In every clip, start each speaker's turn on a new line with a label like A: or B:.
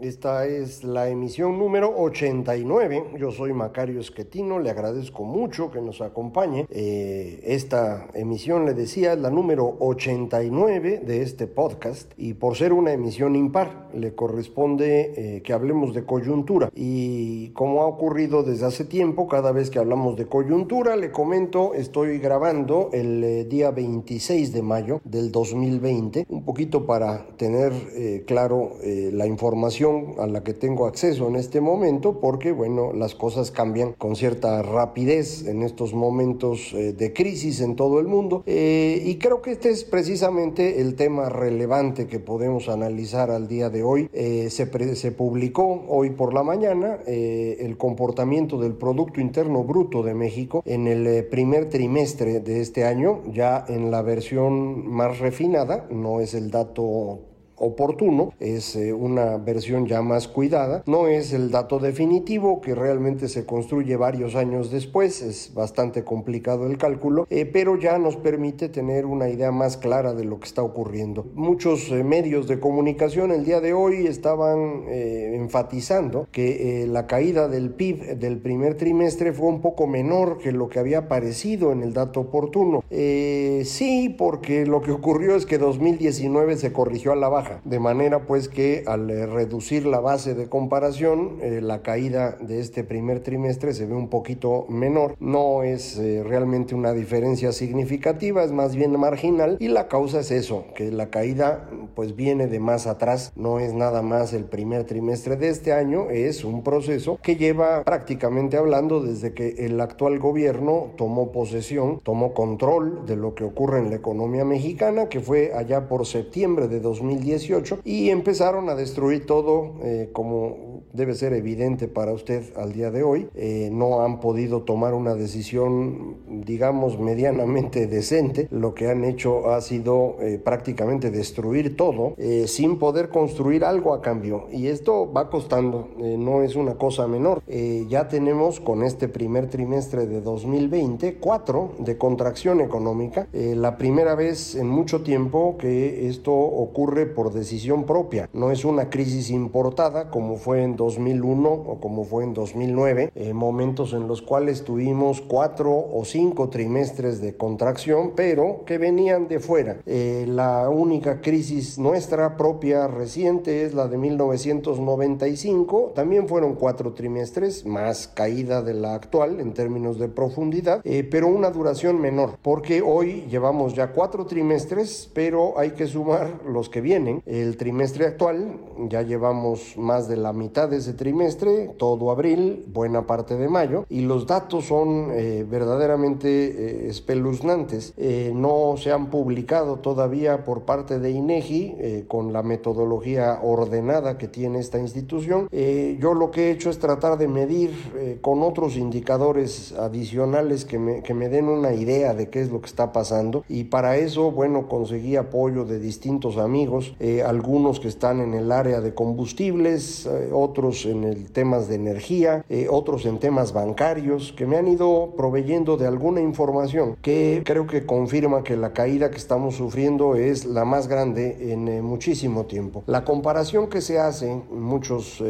A: Esta es la emisión número 89. Yo soy Macario Esquetino, le agradezco mucho que nos acompañe. Eh, esta emisión, le decía, es la número 89 de este podcast y por ser una emisión impar, le corresponde eh, que hablemos de coyuntura. Y como ha ocurrido desde hace tiempo, cada vez que hablamos de coyuntura, le comento, estoy grabando el eh, día 26 de mayo del 2020, un poquito para tener claro la información a la que tengo acceso en este momento porque, bueno, las cosas cambian con cierta rapidez en estos momentos eh, de crisis en todo el mundo eh, y creo que este es precisamente el tema relevante que podemos analizar al día de hoy. Eh, se, se, publicó hoy por la mañana el comportamiento del Producto Interno Bruto de México en el primer trimestre de este año, ya en la versión más refinada, no es el dato oportuno, es eh, una versión ya más cuidada, no es el dato definitivo que realmente se construye varios años después, es bastante complicado el cálculo, eh, pero ya nos permite tener una idea más clara de lo que está ocurriendo. Muchos eh, medios de comunicación el día de hoy estaban enfatizando que la caída del PIB del primer trimestre fue un poco menor que lo que había aparecido en el dato oportuno. sí, porque lo que ocurrió es que 2019 se corrigió a la baja de manera pues que al eh, reducir la base de comparación, eh, la caída de este primer trimestre se ve un poquito menor. No es eh, realmente una diferencia significativa, es más bien marginal y la causa es eso, que la caída pues viene de más atrás, no es nada más el primer trimestre de este año, es un proceso que lleva prácticamente hablando desde que el actual gobierno tomó posesión, tomó control de lo que ocurre en la economía mexicana, que fue allá por septiembre de 2010 y empezaron a destruir todo eh, como debe ser evidente para usted al día de hoy. Eh, no han podido tomar una decisión, digamos, medianamente decente. Lo que han hecho ha sido eh, prácticamente destruir todo sin poder construir algo a cambio. Y esto va costando, no es una cosa menor. ya tenemos con este primer trimestre de 2020 cuatro de contracción económica. la primera vez en mucho tiempo que esto ocurre por decisión propia. No es una crisis importada como fue en 2001 o como fue en 2009, eh, momentos en los cuales tuvimos cuatro o cinco trimestres de contracción, pero que venían de fuera. Eh, la única crisis nuestra propia reciente es la de 1995, también fueron cuatro trimestres, más caída de la actual en términos de profundidad, eh, pero una duración menor, porque hoy llevamos ya cuatro trimestres, pero hay que sumar los que vienen el trimestre actual, ya llevamos más de la mitad de ese trimestre, todo abril, buena parte de mayo, y los datos son eh, verdaderamente eh, espeluznantes. Eh, no se han publicado todavía por parte de INEGI con la metodología ordenada que tiene esta institución. yo lo que he hecho es tratar de medir con otros indicadores adicionales que me, que me den una idea de qué es lo que está pasando y para eso, bueno, conseguí apoyo de distintos amigos. Algunos que están en el área de combustibles, eh, otros en el temas de energía, eh, otros en temas bancarios, que me han ido proveyendo de alguna información que creo que confirma que la caída que estamos sufriendo es la más grande en muchísimo tiempo. La comparación que se hace, muchos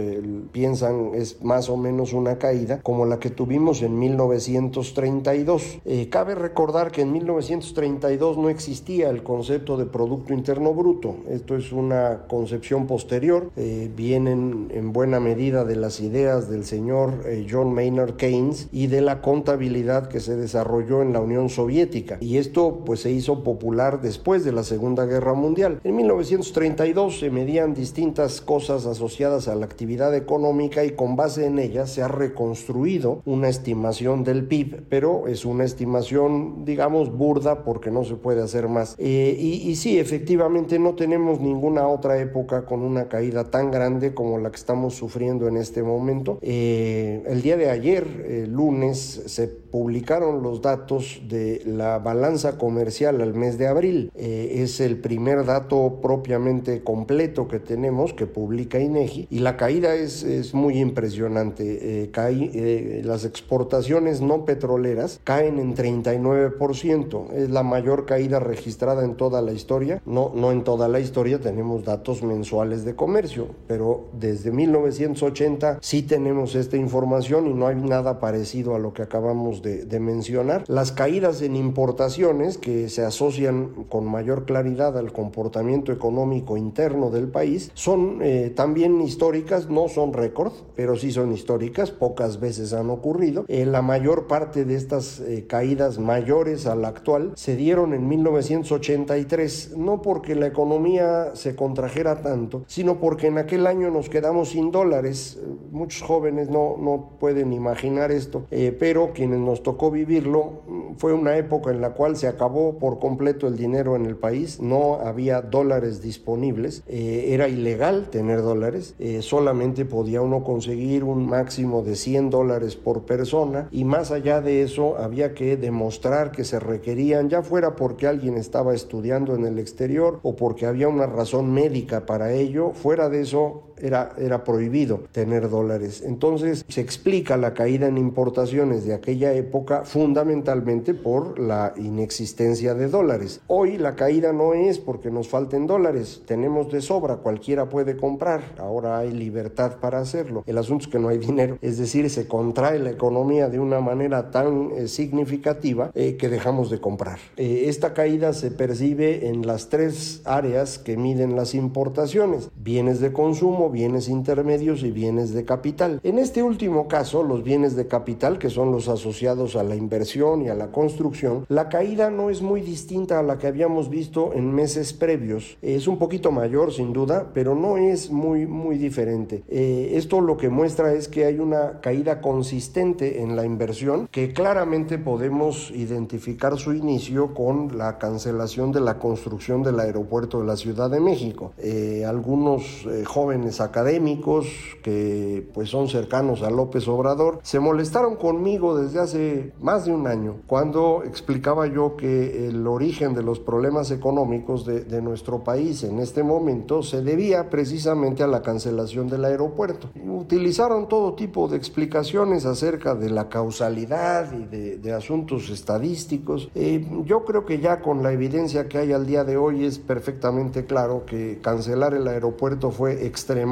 A: piensan es más o menos una caída como la que tuvimos en 1932. cabe recordar que en 1932 no existía el concepto de Producto Interno Bruto, esto es es una concepción posterior, eh, vienen en buena medida de las ideas del señor eh, John Maynard Keynes y de la contabilidad que se desarrolló en la Unión Soviética. Y esto pues se hizo popular después de la Segunda Guerra Mundial. En 1932 se medían distintas cosas asociadas a la actividad económica y con base en ellas se ha reconstruido una estimación del PIB, pero es una estimación digamos burda porque no se puede hacer más. Eh, y, y sí, efectivamente no tenemos ninguna otra época con una caída tan grande como la que estamos sufriendo en este momento. Eh, el día de ayer, lunes, se publicaron los datos de la balanza comercial al mes de abril. Eh, es el primer dato propiamente completo que tenemos que publica INEGI y la caída es, es muy impresionante. Eh, cae, las exportaciones no petroleras caen en 39%. Es la mayor caída registrada en toda la historia. No, no en toda la historia tenemos datos mensuales de comercio, pero desde 1980 sí tenemos esta información y no hay nada parecido a lo que acabamos de, de mencionar. Las caídas en importaciones que se asocian con mayor claridad al comportamiento económico interno del país son eh, también históricas, no son récord, pero sí son históricas, pocas veces han ocurrido. Eh, la mayor parte de estas eh, caídas mayores a la actual se dieron en 1983, no porque la economía se contrajera tanto, sino porque en aquel año nos quedamos sin dólares. Muchos jóvenes no, no pueden imaginar esto, pero quienes nos tocó vivirlo fue una época en la cual se acabó por completo el dinero en el país, no había dólares disponibles, eh, era ilegal tener dólares, eh, solamente podía uno conseguir un máximo de 100 dólares por persona y más allá de eso había que demostrar que se requerían, ya fuera porque alguien estaba estudiando en el exterior o porque había una razón médica para ello, fuera de eso era, era prohibido tener dólares. Entonces se explica la caída en importaciones de aquella época fundamentalmente por la inexistencia de dólares. Hoy la caída no es porque nos falten dólares, tenemos de sobra, cualquiera puede comprar, ahora hay libertad para hacerlo. El asunto es que no hay dinero, es decir, se contrae la economía de una manera tan eh, significativa eh, que dejamos de comprar. Eh, esta caída se percibe en las tres áreas que miden las importaciones, bienes de consumo, bienes intermedios y bienes de capital. En este último caso, los bienes de capital, que son los asociados a la inversión y a la construcción, la caída no es muy distinta a la que habíamos visto en meses previos. Es un poquito mayor, sin duda, pero no es muy, muy diferente. Eh, esto lo que muestra es que hay una caída consistente en la inversión que claramente podemos identificar su inicio con la cancelación de la construcción del aeropuerto de la Ciudad de México. Eh, algunos eh, jóvenes académicos que pues son cercanos a López Obrador se molestaron conmigo desde hace más de un año cuando explicaba yo que el origen de los problemas económicos de, de nuestro país en este momento se debía precisamente a la cancelación del aeropuerto. Utilizaron todo tipo de explicaciones acerca de la causalidad y de, de asuntos estadísticos. Eh, yo creo que ya con la evidencia que hay al día de hoy es perfectamente claro que cancelar el aeropuerto fue extremadamente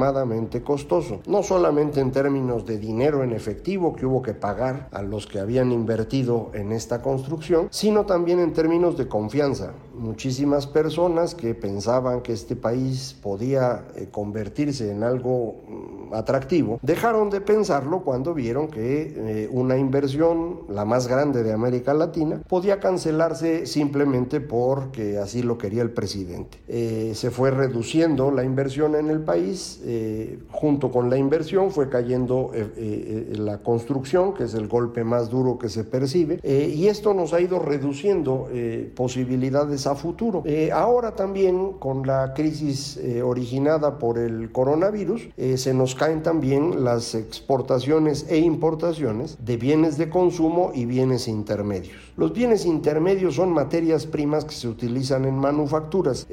A: costoso, no solamente en términos de dinero en efectivo que hubo que pagar a los que habían invertido en esta construcción, sino también en términos de confianza. Muchísimas personas que pensaban que este país podía eh, convertirse en algo mm, atractivo, dejaron de pensarlo cuando vieron que eh, una inversión, la más grande de América Latina, podía cancelarse simplemente porque así lo quería el presidente. Eh, se fue reduciendo la inversión en el país, eh, junto con la inversión fue cayendo eh, eh, la construcción, que es el golpe más duro que se percibe, y esto nos ha ido reduciendo posibilidades a futuro. Ahora también con la crisis originada por el coronavirus, se nos caen también las exportaciones e importaciones de bienes de consumo y bienes intermedios. Los bienes intermedios son materias primas que se utilizan en manufacturas.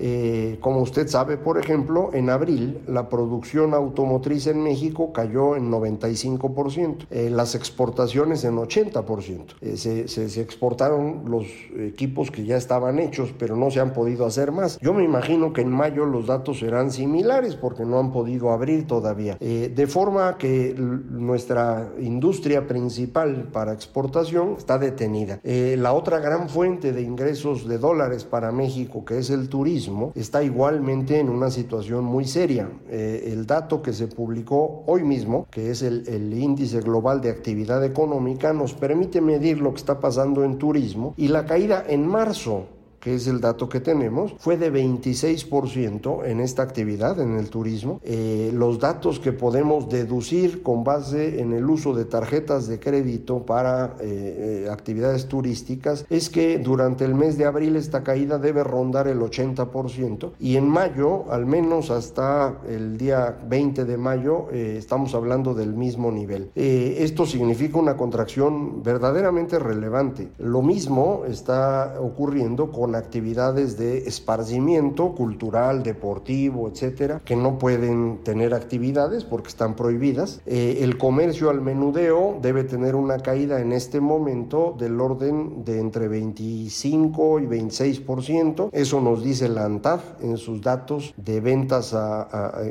A: Como usted sabe, por ejemplo, en abril la producción producción automotriz en México cayó en 95%, eh, las exportaciones en 80%. Eh, se, exportaron los equipos que ya estaban hechos, pero no se han podido hacer más. Yo me imagino que en mayo los datos serán similares porque no han podido abrir todavía. de forma que nuestra industria principal para exportación está detenida. la otra gran fuente de ingresos de dólares para México, que es el turismo, está igualmente en una situación muy seria. Eh, el dato que se publicó hoy mismo, que es el, índice global de actividad económica, nos permite medir lo que está pasando en turismo y la caída en marzo que es el dato que tenemos, fue de 26% en esta actividad, en el turismo. Eh, los datos que podemos deducir con base en el uso de tarjetas de crédito para eh, eh, actividades turísticas es que durante el mes de abril esta caída debe rondar el 80% y en mayo, al menos hasta el día 20 de mayo, estamos hablando del mismo nivel. esto significa una contracción verdaderamente relevante. Lo mismo está ocurriendo con actividades de esparcimiento cultural, deportivo, etcétera, que no pueden tener actividades porque están prohibidas. Eh, el comercio al menudeo debe tener una caída en este momento del orden de entre 25 y 26%. Eso nos dice la ANTAD en sus datos de ventas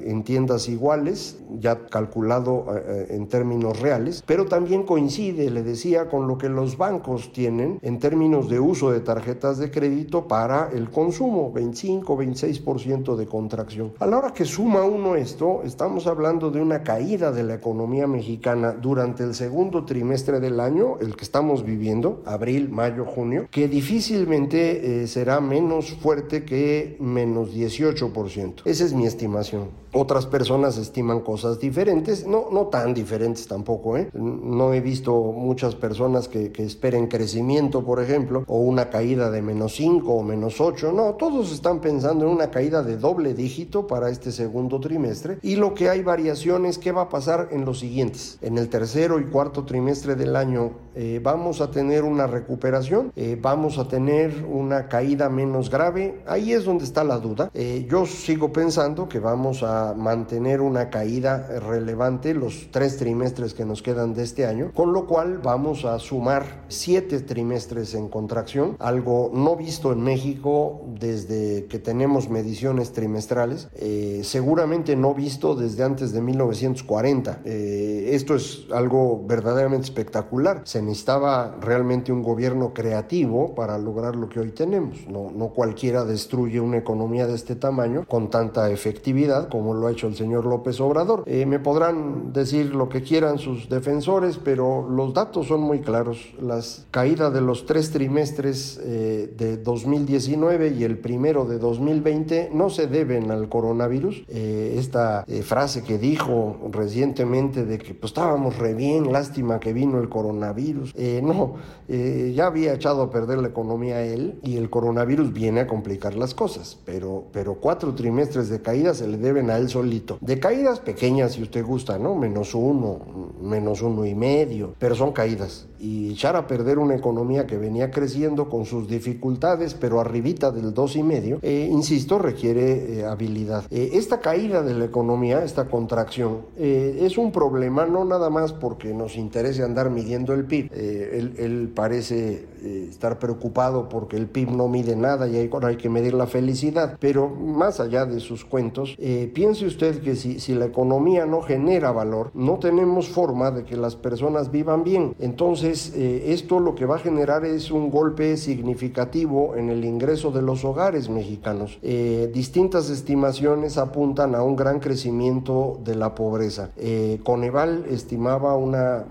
A: en tiendas iguales, ya calculado eh, eh, en términos reales, pero también coincide, le decía, con lo que los bancos tienen en términos de uso de tarjetas de crédito para el consumo, 25-26% de contracción. A la hora que suma uno esto, estamos hablando de una caída de la economía mexicana durante el segundo trimestre del año, el que estamos viviendo, abril, mayo, junio, que difícilmente eh, será menos fuerte que menos 18%. Esa es mi estimación. Otras personas estiman cosas diferentes, no, no tan diferentes tampoco. ¿eh? No he visto muchas personas que, esperen crecimiento, por ejemplo, o una caída de menos 5 o menos 8. No, todos están pensando en una caída de doble dígito para este segundo trimestre. Y lo que hay variaciones, ¿qué va a pasar en los siguientes? En el tercero y cuarto trimestre del año eh, vamos a tener una recuperación, eh, vamos a tener una caída menos grave. Ahí es donde está la duda. yo sigo pensando que vamos a mantener una caída relevante los tres trimestres que nos quedan de este año, con lo cual vamos a sumar siete trimestres en contracción, algo no visto en México desde que tenemos mediciones trimestrales, eh, seguramente no visto desde antes de 1940. Eh, esto es algo verdaderamente espectacular. Se necesitaba realmente un gobierno creativo para lograr lo que hoy tenemos. No, no cualquiera destruye una economía de este tamaño con tanta efectividad como lo ha hecho el señor López Obrador. Eh, me podrán decir lo que quieran sus defensores, pero los datos son muy claros. Las caídas de los tres trimestres eh, de 2019 y el primero de 2020 no se deben al coronavirus. Eh, esta frase que dijo recientemente de que pues, estábamos re bien, lástima que vino el coronavirus. no, ya había echado a perder la economía él y el coronavirus viene a complicar las cosas, pero, pero cuatro trimestres de caída se le deben a él solito. De caídas pequeñas, si usted gusta, ¿no? Menos uno, menos uno y medio, pero son caídas. Y echar a perder una economía que venía creciendo con sus dificultades, pero arribita del dos y medio, eh, insisto, requiere eh, habilidad. Eh, esta caída de la economía, esta contracción, es un problema no nada más porque nos interese andar midiendo el PIB. Él, él, parece estar preocupado porque el PIB no mide nada y hay, que medir la felicidad, pero más allá de sus cuentos, piense usted que si, si la economía no genera valor, no tenemos forma de que las personas vivan bien. Entonces, eh, esto lo que va a generar es un golpe significativo en el ingreso de los hogares mexicanos. Eh, distintas estimaciones apuntan a un gran crecimiento de la pobreza. Eh, Coneval estimaba una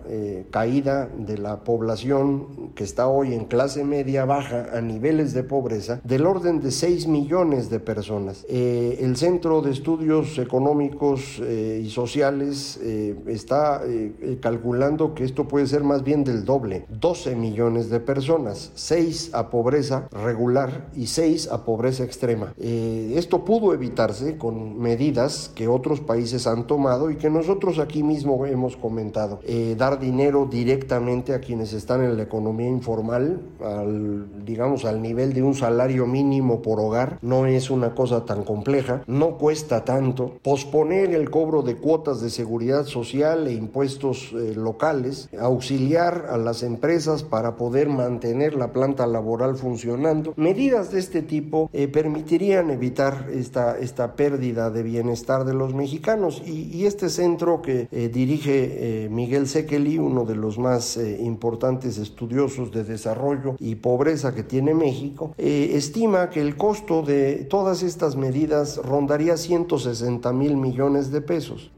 A: caída de la población que está hoy en clase media baja a niveles de pobreza del orden de 6 millones de personas. el Centro de Estudios económicos eh, y sociales eh, está eh, calculando que esto puede ser más bien del doble, 12 millones de personas, 6 a pobreza regular y 6 a pobreza extrema. esto pudo evitarse con medidas que otros países han tomado y que nosotros aquí mismo hemos comentado. dar dinero directamente a quienes están en la economía informal, al, digamos al nivel de un salario mínimo por hogar, no es una cosa tan compleja, no cuesta tanto posponer el cobro de cuotas de seguridad social e impuestos eh, locales, auxiliar a las empresas para poder mantener la planta laboral funcionando. Medidas de este tipo eh, permitirían evitar esta, esta pérdida de bienestar de los mexicanos y, este centro que eh, dirige Miguel Sekeli, uno de los más importantes estudiosos de desarrollo y pobreza que tiene México, estima que el costo de todas estas medidas rondaría 160 mil millones de pesos.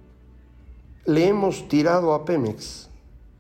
A: Le hemos tirado a Pemex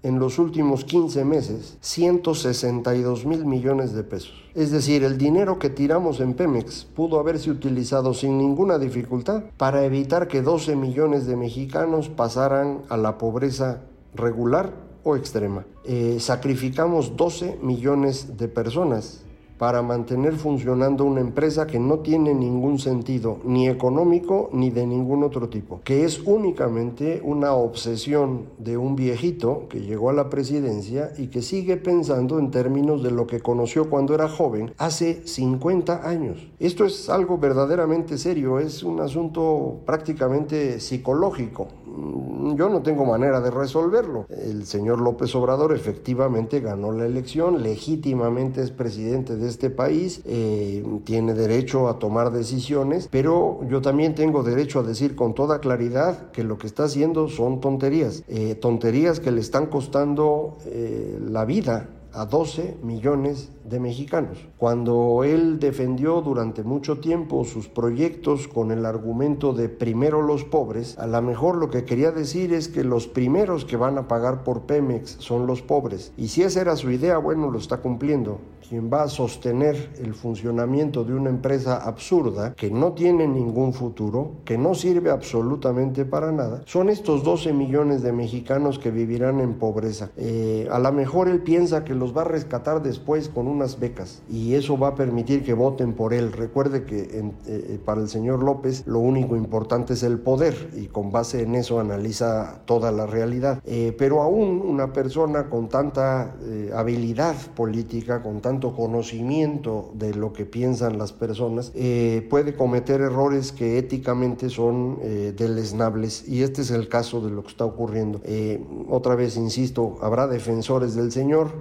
A: en los últimos 15 meses 162 mil millones de pesos. Es decir, el dinero que tiramos en Pemex pudo haberse utilizado sin ninguna dificultad para evitar que 12 millones de mexicanos pasaran a la pobreza regular o extrema. Eh, sacrificamos 12 millones de personas para mantener funcionando una empresa que no tiene ningún sentido, ni económico ni de ningún otro tipo, que es únicamente una obsesión de un viejito que llegó a la presidencia y que sigue pensando en términos de lo que conoció cuando era joven hace 50 años. Esto es algo verdaderamente serio, es un asunto prácticamente psicológico. Mm, yo no tengo manera de resolverlo. El señor López Obrador efectivamente ganó la elección, legítimamente es presidente de este país, eh, tiene derecho a tomar decisiones, pero yo también tengo derecho a decir con toda claridad que lo que está haciendo son tonterías, eh, tonterías que le están costando eh, la vida a 12 millones de mexicanos. Cuando él defendió durante mucho tiempo sus proyectos con el argumento de primero los pobres, a lo mejor lo que quería decir es que los primeros que van a pagar por Pemex son los pobres. Y si esa era su idea, bueno, lo está cumpliendo quien va a sostener el funcionamiento de una empresa absurda que no tiene ningún futuro, que no sirve absolutamente para nada, son estos 12 millones de mexicanos que vivirán en pobreza. Eh, a lo mejor él piensa que los va a rescatar después con unas becas y eso va a permitir que voten por él. Recuerde que eh, eh, para el señor López lo único importante es el poder y con base en eso analiza toda la realidad. pero aún una persona con tanta habilidad política, con tanta conocimiento de lo que piensan las personas, eh, puede cometer errores que éticamente son eh, deleznables. Y este es el caso de lo que está ocurriendo. Eh, otra vez, insisto, habrá defensores del Señor.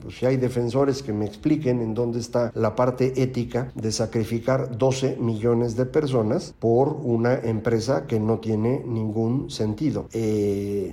A: Pues si hay defensores que me expliquen en dónde está la parte ética de sacrificar 12 millones de personas por una empresa que no tiene ningún sentido.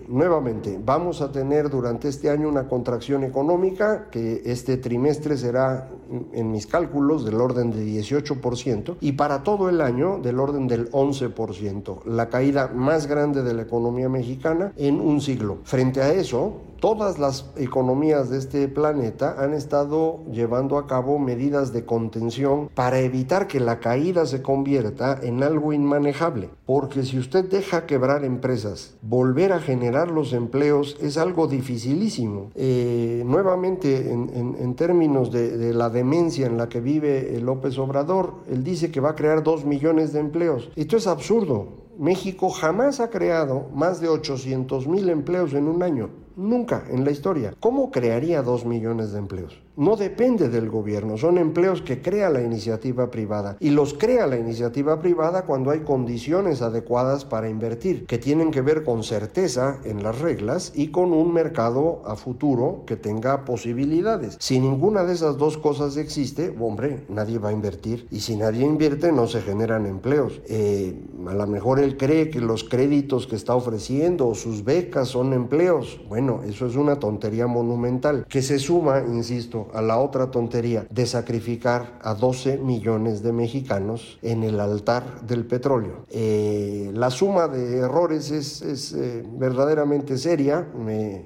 A: nuevamente, vamos a tener durante este año una contracción económica que este trimestre será, en mis cálculos, del orden de 18% y para todo el año del orden del 11%, la caída más grande de la economía mexicana en un siglo. Frente a eso, todas las economías de este planeta han estado llevando a cabo medidas de contención para evitar que la caída se convierta en algo inmanejable. Porque si usted deja quebrar empresas, volver a generar los empleos es algo dificilísimo. Eh, nuevamente, en, términos de, de, la demencia en la que vive López Obrador, él dice que va a crear dos millones de empleos. Esto es absurdo. México jamás ha creado más de 800 mil empleos en un año. Nunca en la historia. ¿Cómo crearía dos millones de empleos? No depende del gobierno, son empleos que crea la iniciativa privada. Y los crea la iniciativa privada cuando hay condiciones adecuadas para invertir, que tienen que ver con certeza en las reglas y con un mercado a futuro que tenga posibilidades. Si ninguna de esas dos cosas existe, hombre, nadie va a invertir. Y si nadie invierte, no se generan empleos. Eh, a lo mejor él cree que los créditos que está ofreciendo o sus becas son empleos. Bueno, eso es una tontería monumental que se suma, insisto, a la otra tontería de sacrificar a 12 millones de mexicanos en el altar del petróleo. Eh, la suma de errores es, eh, verdaderamente seria, me,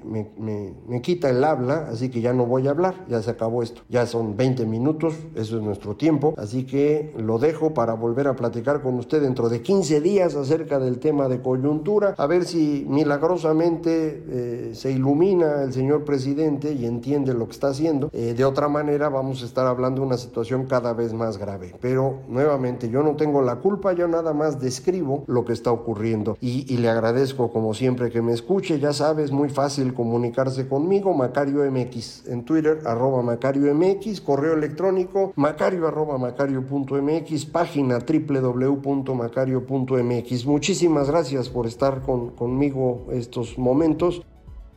A: quita el habla, así que ya no voy a hablar, ya se acabó esto. Ya son 20 minutos, eso es nuestro tiempo, así que lo dejo para volver a platicar con usted dentro de 15 días acerca del tema de coyuntura, a ver si milagrosamente eh, se ilumina el señor presidente y entiende lo que está haciendo. Eh, de otra manera vamos a estar hablando de una situación cada vez más grave. Pero nuevamente yo no tengo la culpa, yo nada más describo lo que está ocurriendo y, y le agradezco como siempre que me escuche. Ya sabes, muy fácil comunicarse conmigo, Macario MX en Twitter, arroba Macario MX, correo electrónico macario arroba macario.mx, página www.macario.mx. Muchísimas gracias por estar con, conmigo estos momentos.